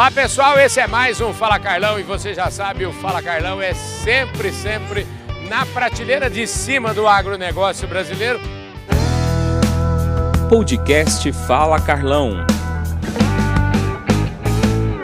Olá pessoal, esse é mais um Fala Carlão e você já sabe, o Fala Carlão é sempre, sempre na prateleira de cima do agronegócio brasileiro. Podcast Fala Carlão.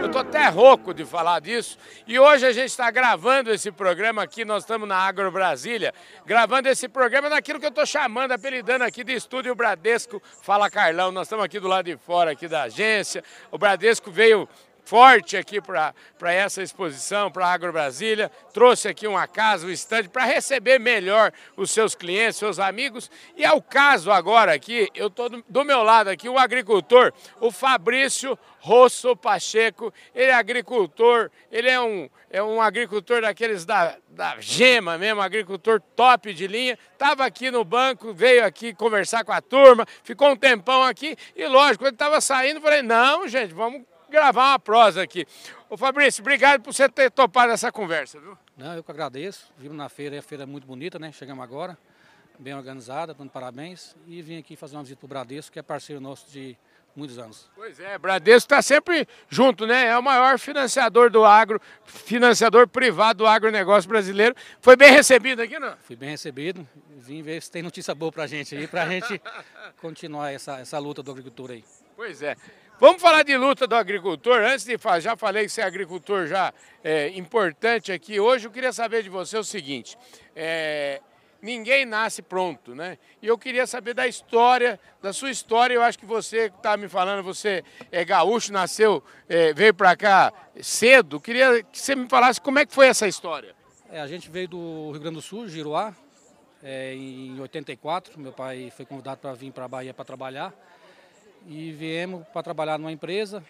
Eu tô até rouco de falar disso e hoje a gente está gravando esse programa aqui, nós estamos na Agro Brasília, gravando esse programa naquilo que eu estou chamando, apelidando aqui de Estúdio Bradesco Fala Carlão. Nós estamos aqui do lado de fora aqui da agência, o Bradesco veio forte aqui para essa exposição, para a Agro Brasília. Trouxe aqui uma casa, um estande, para receber melhor os seus clientes, seus amigos. E ao caso agora aqui, eu estou do, meu lado aqui, o agricultor, o Fabrício Rosso Pacheco. Ele é agricultor, ele é um, é um agricultor daqueles da, da gema mesmo, agricultor top de linha. Estava aqui no banco, veio aqui conversar com a turma, ficou um tempão aqui e lógico, ele estava saindo, falei, não, gente, vamos gravar uma prosa aqui. Ô Fabrício, obrigado por você ter topado essa conversa, viu? Não, eu que agradeço. Vimos na feira, a feira é muito bonita, né? Chegamos agora, bem organizada, dando parabéns. E vim aqui fazer uma visita para o Bradesco, que é parceiro nosso de muitos anos. Pois é, Bradesco está sempre junto, né? É o maior financiador do agro, financiador privado do agronegócio brasileiro. Foi bem recebido aqui, não? Fui bem recebido. Vim ver se tem notícia boa para a gente aí, para a gente continuar essa, essa luta do agricultor aí. Pois é. Vamos falar de luta do agricultor. Antes de falar, já falei que você é agricultor já é, importante aqui. Hoje eu queria saber de você o seguinte: é, ninguém nasce pronto, né? E eu queria saber da história, da sua história. Eu acho que você está me falando, você é gaúcho, nasceu, é, veio para cá cedo. Queria que você me falasse como é que foi essa história. É, a gente veio do Rio Grande do Sul, Giruá, é, em 84. Meu pai foi convidado para vir para a Bahia para trabalhar e viemos para trabalhar numa empresa,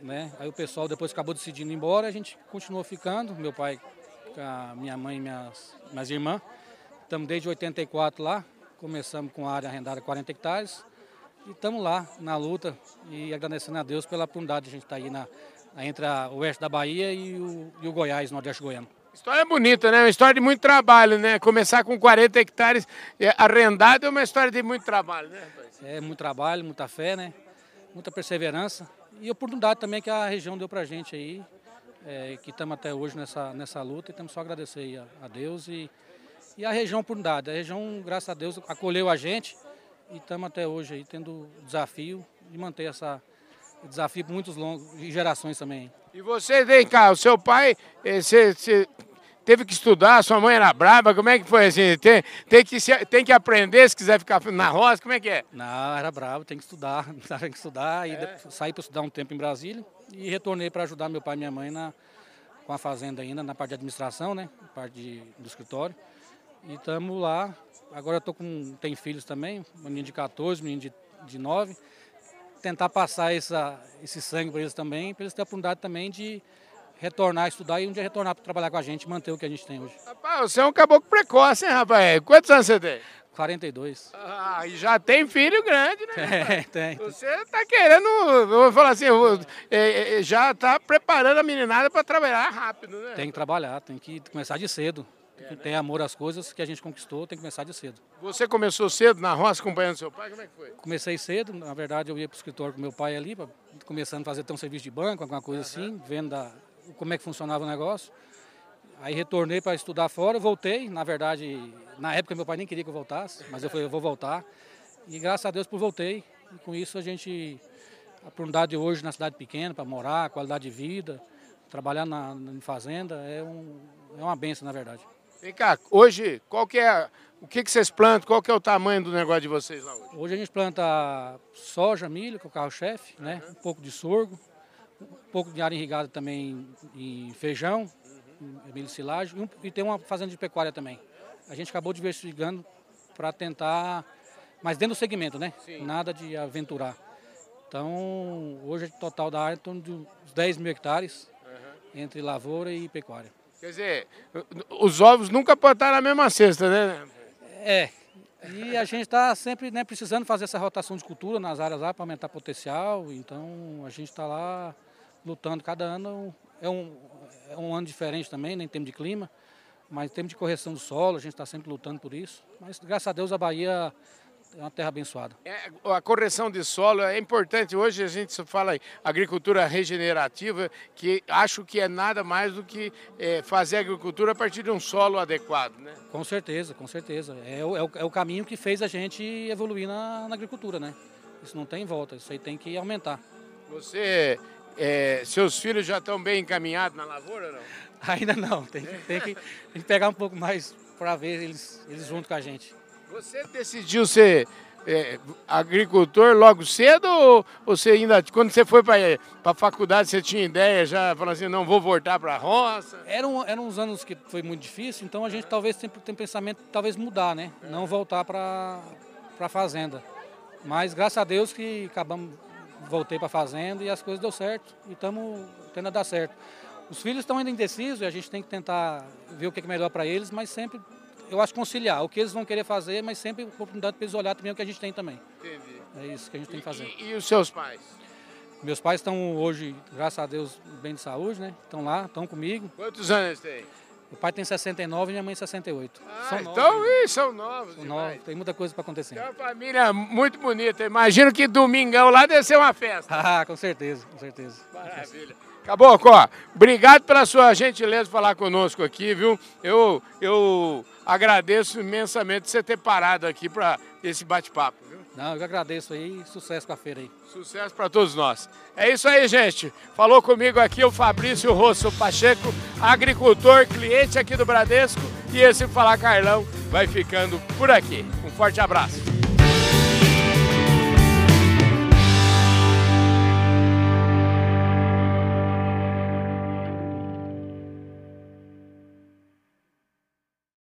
né? Aí o pessoal depois acabou decidindo ir embora, a gente continuou ficando, meu pai, minha mãe e minhas, minhas irmãs. Estamos desde 84 lá, começamos com a área arrendada 40 hectares e estamos lá na luta e agradecendo a Deus pela oportunidade de a gente estar tá aí na, entre a, o oeste da Bahia e o, e o Goiás, nordeste goiano. História bonita, né? Uma história de muito trabalho, né? Começar com 40 hectares é, arrendado é uma história de muito trabalho, né? É, muito trabalho, muita fé, né? Muita perseverança e oportunidade também que a região deu para a gente aí, é, que estamos até hoje nessa, nessa luta e temos só agradecer a, a, Deus e, e a região oportunidade. A região, graças a Deus, acolheu a gente e estamos até hoje aí tendo desafio de manter essa desafio por muitos longos e gerações também. E você, vem cá, o seu pai, eh, você, você teve que estudar, sua mãe era braba, como é que foi assim? Tem, tem, que, tem que aprender se quiser ficar na roça, como é que é? Não, era bravo, tem que estudar, tem que estudar, é. e saí para estudar um tempo em Brasília e retornei para ajudar meu pai e minha mãe na, com a fazenda ainda, na parte de administração, né, na parte de, do escritório. E estamos lá, agora eu tô com, tem filhos também, um menino de 14, um menino de, de 9, tentar passar essa, esse sangue para eles também, para eles terem a oportunidade também de retornar a estudar e um dia retornar para trabalhar com a gente, manter o que a gente tem hoje. Rapaz, você é um caboclo precoce, hein, rapaz? Quantos anos você tem? 42. Ah, e já tem filho grande, né? É, tem. Você está querendo, vou falar assim, é, é, já está preparando a meninada para trabalhar rápido, né? Tem que trabalhar, tem que começar de cedo. Tem que ter amor às coisas que a gente conquistou, tem que começar de cedo. Você começou cedo na roça acompanhando seu pai? Como é que foi? Comecei cedo, na verdade eu ia para o escritório com meu pai ali, começando a fazer até um serviço de banco, alguma coisa uhum. assim, vendo da, como é que funcionava o negócio. Aí retornei para estudar fora, voltei. Na verdade, na época meu pai nem queria que eu voltasse, mas eu falei, eu vou voltar. E graças a Deus por voltei. E com isso a gente, a oportunidade hoje na cidade pequena, para morar, qualidade de vida, trabalhar na, na fazenda, é, um, é uma benção, na verdade. Vem cá, hoje, qual que é, o que, que vocês plantam, qual que é o tamanho do negócio de vocês lá hoje? Hoje a gente planta soja, milho, que é o carro-chefe, né? um pouco de sorgo, um pouco de área irrigada também em feijão, uhum. milho silagem, e tem uma fazenda de pecuária também. A gente acabou diversificando para tentar, mas dentro do segmento, né? Sim. Nada de aventurar. Então, hoje o total da área é em torno de 10 mil hectares uhum. entre lavoura e pecuária. Quer dizer, os ovos nunca estar na mesma cesta, né? É. E a gente está sempre né, precisando fazer essa rotação de cultura nas áreas lá para aumentar potencial. Então a gente está lá lutando. Cada ano é um, é um ano diferente também, né, em termos de clima, mas em termos de correção do solo, a gente está sempre lutando por isso. Mas graças a Deus a Bahia é uma terra abençoada. É, a correção de solo é importante. Hoje a gente fala em agricultura regenerativa, que acho que é nada mais do que é, fazer agricultura a partir de um solo adequado, né? Com certeza, com certeza. É o, é o, é caminho que fez a gente evoluir na, na, agricultura, né? Isso não tem volta, isso aí tem que aumentar. Você, é, seus filhos já estão bem encaminhados na lavoura ou não? Ainda não, tem, tem, que, tem que pegar um pouco mais para ver eles, eles junto com a gente. Você decidiu ser é, agricultor logo cedo ou você ainda, quando você foi para a faculdade, você tinha ideia já, falando assim, não vou voltar para a roça? Eram, eram uns anos que foi muito difícil, então a gente talvez sempre tem pensamento talvez mudar, né? Não voltar para a fazenda. Mas graças a Deus que acabamos, voltei para a fazenda e as coisas deu certo e estamos tendo a dar certo. Os filhos estão ainda indecisos e a gente tem que tentar ver o que é melhor para eles, mas sempre eu acho conciliar o que eles vão querer fazer, mas sempre oportunidade para eles olhar também o que a gente tem também. Entendi. É isso que a gente tem que fazer. E, e os seus pais? Meus pais estão hoje, graças a Deus, bem de saúde, né? Estão lá, estão comigo. Quantos anos tem? Meu pai tem 69 e minha mãe 68. Ah, são então, novos, ih, são novos. São novos, tem muita coisa para acontecer. É uma família muito bonita. Imagino que domingão lá deve ser uma festa. ah, com certeza, com certeza. Maravilha. Caboclo, ó, obrigado pela sua gentileza de falar conosco aqui, viu? Eu, eu agradeço imensamente você ter parado aqui para esse bate-papo. Não, eu agradeço aí, sucesso com a feira aí. Sucesso para todos nós. É isso aí, gente. Falou comigo aqui o Fabrício Rosso Pacheco, agricultor, cliente aqui do Bradesco. E esse Falar Carlão vai ficando por aqui. Um forte abraço.